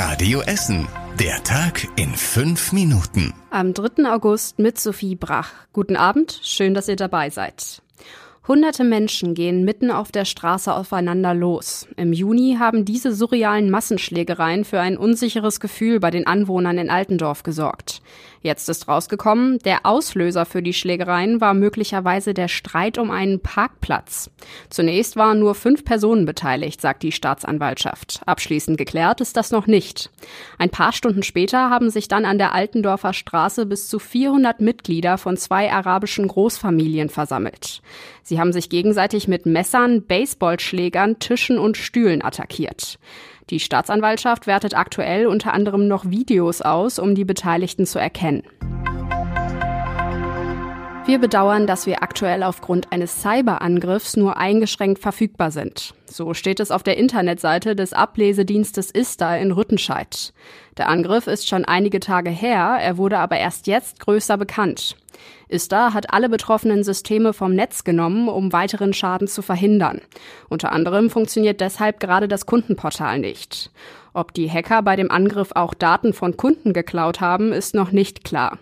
Radio Essen. Der Tag in fünf Minuten. Am 3. August mit Sophie Brach. Guten Abend, schön, dass ihr dabei seid. Hunderte Menschen gehen mitten auf der Straße aufeinander los. Im Juni haben diese surrealen Massenschlägereien für ein unsicheres Gefühl bei den Anwohnern in Altendorf gesorgt. Jetzt ist rausgekommen, der Auslöser für die Schlägereien war möglicherweise der Streit um einen Parkplatz. Zunächst waren nur fünf Personen beteiligt, sagt die Staatsanwaltschaft. Abschließend geklärt ist das noch nicht. Ein paar Stunden später haben sich dann an der Altendorfer Straße bis zu 400 Mitglieder von zwei arabischen Großfamilien versammelt. Sie haben sich gegenseitig mit Messern, Baseballschlägern, Tischen und Stühlen attackiert. Die Staatsanwaltschaft wertet aktuell unter anderem noch Videos aus, um die Beteiligten zu erkennen. Wir bedauern, dass wir aktuell aufgrund eines Cyberangriffs nur eingeschränkt verfügbar sind. So steht es auf der Internetseite des Ablesedienstes ISTA in Rüttenscheid. Der Angriff ist schon einige Tage her, er wurde aber erst jetzt größer bekannt. ISTA hat alle betroffenen Systeme vom Netz genommen, um weiteren Schaden zu verhindern. Unter anderem funktioniert deshalb gerade das Kundenportal nicht. Ob die Hacker bei dem Angriff auch Daten von Kunden geklaut haben, ist noch nicht klar.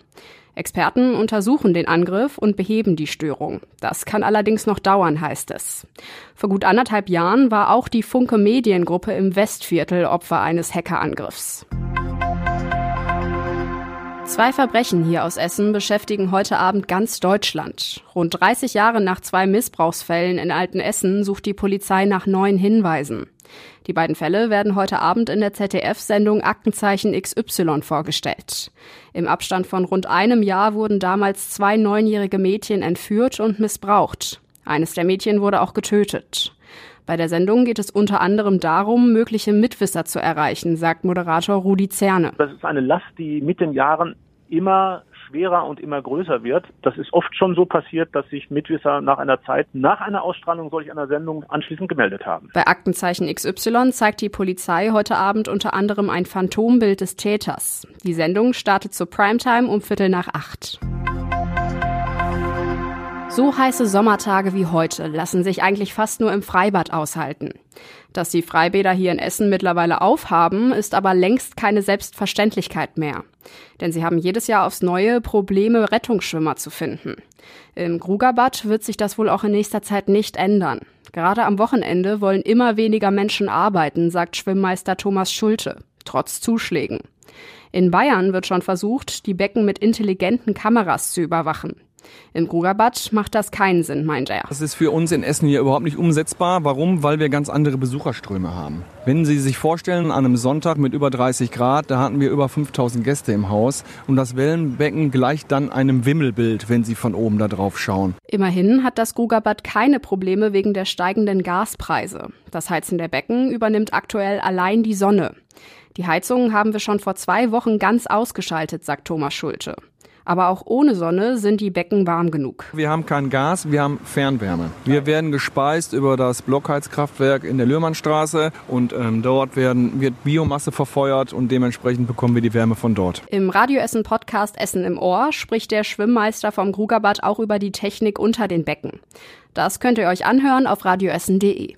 Experten untersuchen den Angriff und beheben die Störung. Das kann allerdings noch dauern, heißt es. Vor gut anderthalb Jahren war auch die Funke Mediengruppe im Westviertel Opfer eines Hackerangriffs. Zwei Verbrechen hier aus Essen beschäftigen heute Abend ganz Deutschland. Rund 30 Jahre nach zwei Missbrauchsfällen in Altenessen sucht die Polizei nach neuen Hinweisen. Die beiden Fälle werden heute Abend in der ZDF-Sendung Aktenzeichen XY vorgestellt. Im Abstand von rund einem Jahr wurden damals zwei neunjährige Mädchen entführt und missbraucht. Eines der Mädchen wurde auch getötet. Bei der Sendung geht es unter anderem darum, mögliche Mitwisser zu erreichen, sagt Moderator Rudi Zerne. Das ist eine Last, die mit den Jahren immer schwerer und immer größer wird. Das ist oft schon so passiert, dass sich Mitwisser nach einer Zeit, nach einer Ausstrahlung solch einer Sendung anschließend gemeldet haben. Bei Aktenzeichen XY zeigt die Polizei heute Abend unter anderem ein Phantombild des Täters. Die Sendung startet zur Primetime um Viertel nach acht. So heiße Sommertage wie heute lassen sich eigentlich fast nur im Freibad aushalten. Dass die Freibäder hier in Essen mittlerweile aufhaben, ist aber längst keine Selbstverständlichkeit mehr. Denn sie haben jedes Jahr aufs Neue Probleme, Rettungsschwimmer zu finden. Im Grugerbad wird sich das wohl auch in nächster Zeit nicht ändern. Gerade am Wochenende wollen immer weniger Menschen arbeiten, sagt Schwimmmeister Thomas Schulte, trotz Zuschlägen. In Bayern wird schon versucht, die Becken mit intelligenten Kameras zu überwachen. Im Grugerbad macht das keinen Sinn, meint er. Das ist für uns in Essen hier überhaupt nicht umsetzbar. Warum? Weil wir ganz andere Besucherströme haben. Wenn Sie sich vorstellen, an einem Sonntag mit über 30 Grad, da hatten wir über 5000 Gäste im Haus und das Wellenbecken gleicht dann einem Wimmelbild, wenn Sie von oben da drauf schauen. Immerhin hat das Grugerbad keine Probleme wegen der steigenden Gaspreise. Das Heizen der Becken übernimmt aktuell allein die Sonne. Die Heizungen haben wir schon vor zwei Wochen ganz ausgeschaltet, sagt Thomas Schulte. Aber auch ohne Sonne sind die Becken warm genug. Wir haben kein Gas, wir haben Fernwärme. Wir werden gespeist über das Blockheizkraftwerk in der Lührmannstraße und ähm, dort werden, wird Biomasse verfeuert und dementsprechend bekommen wir die Wärme von dort. Im Radioessen Podcast Essen im Ohr spricht der Schwimmmeister vom Grugerbad auch über die Technik unter den Becken. Das könnt ihr euch anhören auf radioessen.de.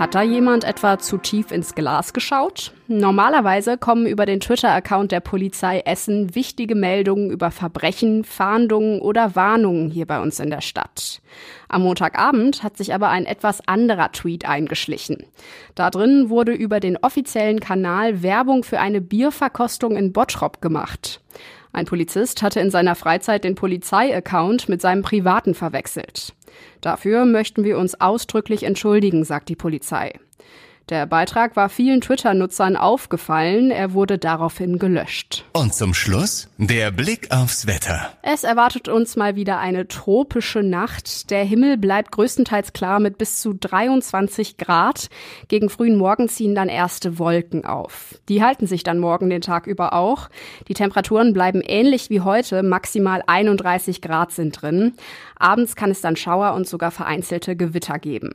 Hat da jemand etwa zu tief ins Glas geschaut? Normalerweise kommen über den Twitter-Account der Polizei Essen wichtige Meldungen über Verbrechen, Fahndungen oder Warnungen hier bei uns in der Stadt. Am Montagabend hat sich aber ein etwas anderer Tweet eingeschlichen. Da drin wurde über den offiziellen Kanal Werbung für eine Bierverkostung in Bottrop gemacht. Ein Polizist hatte in seiner Freizeit den Polizei-Account mit seinem privaten verwechselt. Dafür möchten wir uns ausdrücklich entschuldigen, sagt die Polizei. Der Beitrag war vielen Twitter-Nutzern aufgefallen, er wurde daraufhin gelöscht. Und zum Schluss der Blick aufs Wetter. Es erwartet uns mal wieder eine tropische Nacht. Der Himmel bleibt größtenteils klar mit bis zu 23 Grad. Gegen frühen Morgen ziehen dann erste Wolken auf. Die halten sich dann morgen den Tag über auch. Die Temperaturen bleiben ähnlich wie heute, maximal 31 Grad sind drin. Abends kann es dann Schauer und sogar vereinzelte Gewitter geben.